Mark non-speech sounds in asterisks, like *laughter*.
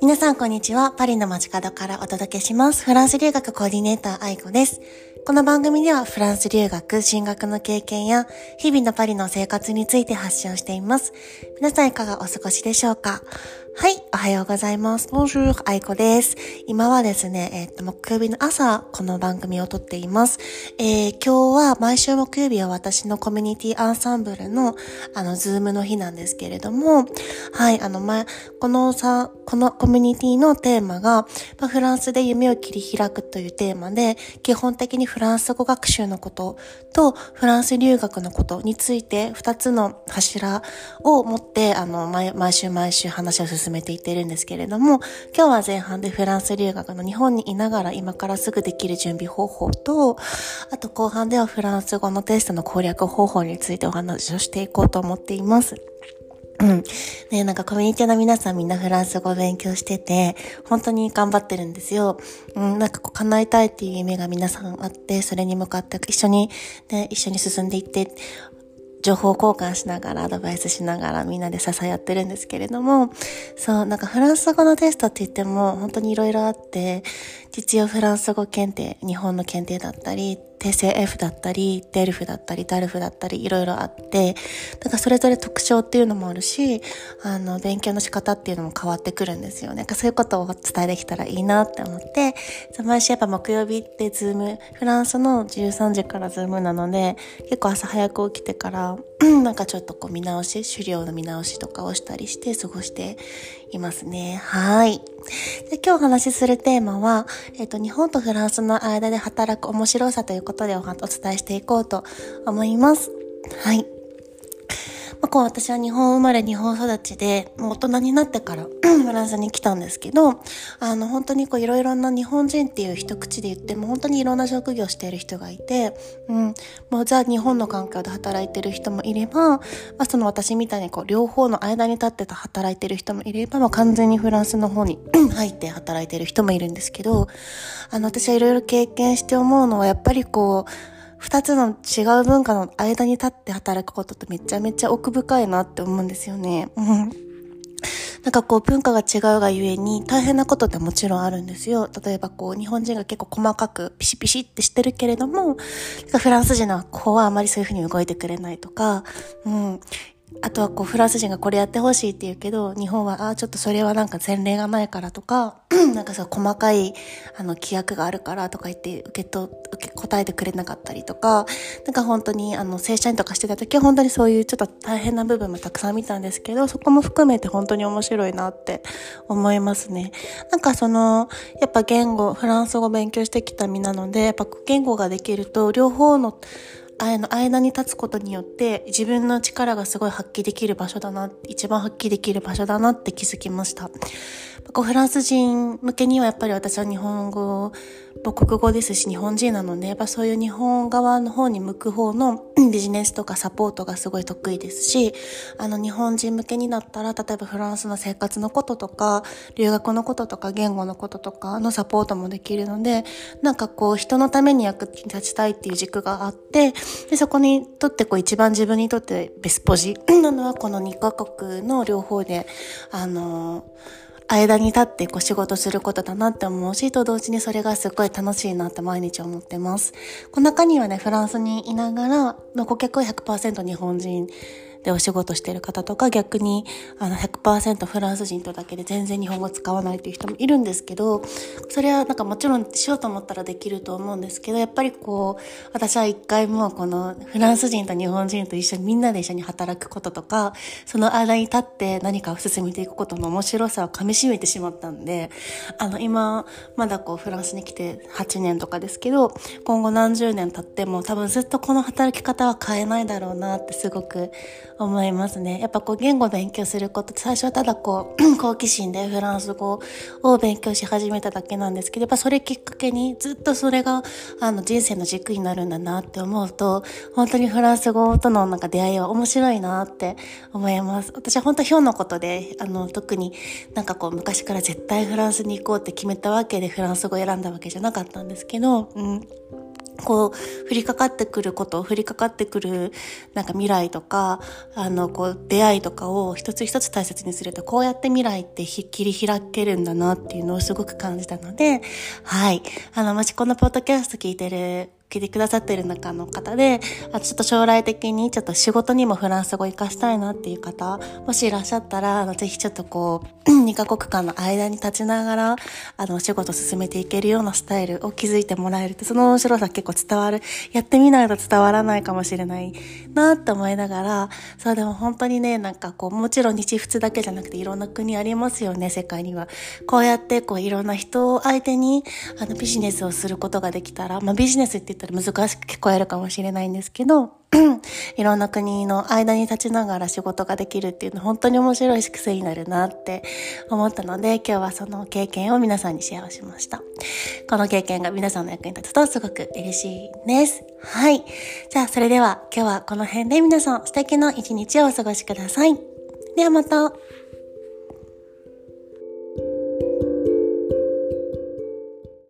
皆さんこんにちは。パリの街角からお届けします。フランス留学コーディネーター愛子です。この番組ではフランス留学、進学の経験や日々のパリの生活について発信をしています。皆さんいかがお過ごしでしょうか？はい、おはようございます。Bonjour, 愛子です。今はですね、えっ、と、木曜日の朝、この番組を撮っています。えー、今日は毎週木曜日は私のコミュニティアンサンブルの、あの、ズームの日なんですけれども、はい、あの、前、このさ、このコミュニティのテーマが、まあ、フランスで夢を切り開くというテーマで、基本的にフフランス語学習のことと、フランス留学のことについて、二つの柱を持って、あの、毎週毎週話を進めていってるんですけれども、今日は前半でフランス留学の日本にいながら今からすぐできる準備方法と、あと後半ではフランス語のテストの攻略方法についてお話をしていこうと思っています。うん。ねなんかコミュニティの皆さんみんなフランス語を勉強してて、本当に頑張ってるんですよ。うん、なんかこう叶えたいっていう夢が皆さんあって、それに向かって一緒に、ね、一緒に進んでいって、情報交換しながら、アドバイスしながらみんなで支え合ってるんですけれども、そう、なんかフランス語のテストって言っても本当にいろいろあって、実用フランス語検定、日本の検定だったり、 TCF だったり、 DELF だったり、 DALF だったり、いろいろあって、だからそれぞれ特徴っていうのもあるし、あの、勉強の仕方っていうのも変わってくるんですよね。そういうことを伝えできたらいいなって思って、毎週やっぱ木曜日ってズーム、フランスの13時からズームなので、結構朝早く起きてから、なんかちょっとこう見直し、資料の見直しとかをしたりして過ごしていますね。はい。で今日お話しするテーマは、えっ、ー、と、日本とフランスの間で働く面白さということでお伝えしていこうと思います。はい。まあ、こう私は日本生まれ日本育ちで、もう大人になってから *clears throat* フランスに来たんですけど、あの本当にこういろいろな日本人っていう一口で言っても本当にいろんな職業している人がいて、うん、もうじゃあ日本の環境で働いてる人もいれば、まあ、その私みたいにこう両方の間に立ってた働いてる人もいれば、まあ、完全にフランスの方に *clears throat* 入って働いてる人もいるんですけど、あの私はいろいろ経験して思うのはやっぱりこう、二つの違う文化の間に立って働くことってめちゃめちゃ奥深いなって思うんですよね。*laughs* なんかこう文化が違うがゆえに大変なことってもちろんあるんですよ。例えばこう日本人が結構細かくピシピシってしてるけれども、フランス人の子はあまりそういうふうに動いてくれないとか、うん。あとはこうフランス人がこれやってほしいって言うけど、日本は、ああ、ちょっとそれはなんか前例がないからとか、*clears throat* なんかさ、細かい、あの、規約があるからとか言って受けと、受け答えてくれなかったりとか、なんか本当に、あの、正社員とかしてた時は本当にそういうちょっと大変な部分もたくさん見たんですけど、そこも含めて本当に面白いなって思いますね。なんかその、やっぱ言語、フランス語勉強してきた身なので、やっぱ言語ができると、両方、の間に立つことによって自分の力がすごい発揮できる場所だな、一番発揮できる場所だなって気づきました。フランス人向けにはやっぱり私は日本語母国語ですし日本人なので、やっぱそういう日本側の方に向く方のビジネスとかサポートがすごい得意ですし、あの日本人向けになったら、例えばフランスの生活のこととか、留学のこととか、言語のこととかのサポートもできるので、なんかこう人のために役に立ちたいっていう軸があって、でそこにとってこう一番自分にとってベスポジ *clears throat* なのはこの2カ国の両方で、あのー間に立ってこう仕事することだなって思うし、と同時にそれがすごい楽しいなって毎日思ってます。この中にはね、フランスにいながらの顧客は100%日本人でお仕事してる方とか逆にあの100%フランス人とだけで全然日本語使わないっていう人もいるんですけどそれはなんかもちろんしようと思ったらできると思うんですけどやっぱりこう私は一回もこのフランス人と日本人と一緒にみんなで一緒に働くこととかその間に立って何かを進めていくことの面白さを噛み締めてしまったんであの今まだこうフランスに来て8年とかですけど今後何十年経っても多分ずっとこの働き方は変えないだろうなってすごく思いますね。やっぱこう言語勉強すること最初はただこう *clears throat* 好奇心でフランス語を勉強し始めただけなんですけど、やっぱそれきっかけにずっとそれがあの人生の軸になるんだなって思うと、本当にフランス語とのなんか出会いは面白いなって思います。私は本当ひょんのことで、あの特になんかこう昔から絶対フランスに行こうって決めたわけでフランス語を選んだわけじゃなかったんですけど、うんこう、降りかかってくること、降りかかってくる、なんか未来とか、あの、こう、出会いとかを一つ一つ大切にすると、こうやって未来って切り開けるんだなっていうのをすごく感じたので、はい。あの、もしこのポッドキャスト聞いてる聞いてくださってる中の方で、あちょっと将来的にちょっと仕事にもフランス語活かしたいなっていう方、もしいらっしゃったら、あの、ぜひちょっとこう、2カ国間の間に立ちながら、あの、お仕事進めていけるようなスタイルを築いてもらえると、その面白さ結構伝わる、やってみないと伝わらないかもしれないなって思いながら、そうでも本当にね、なんかこう、もちろん日仏だけじゃなくていろんな国ありますよね、世界には。こうやってこう、いろんな人を相手に、あの、ビジネスをすることができたら、まあ、ビジネスってったら難しく聞こえるかもしれないんですけど、*clears throat* いろんな国の間に立ちながら仕事ができるっていうのは本当に面白い癖になるなって思ったので、今日はその経験を皆さんにシェアをしました。この経験が皆さんの役に立つとすごく嬉しいです。はい。じゃあそれでは今日はこの辺で皆さん素敵な一日をお過ごしください。ではまた。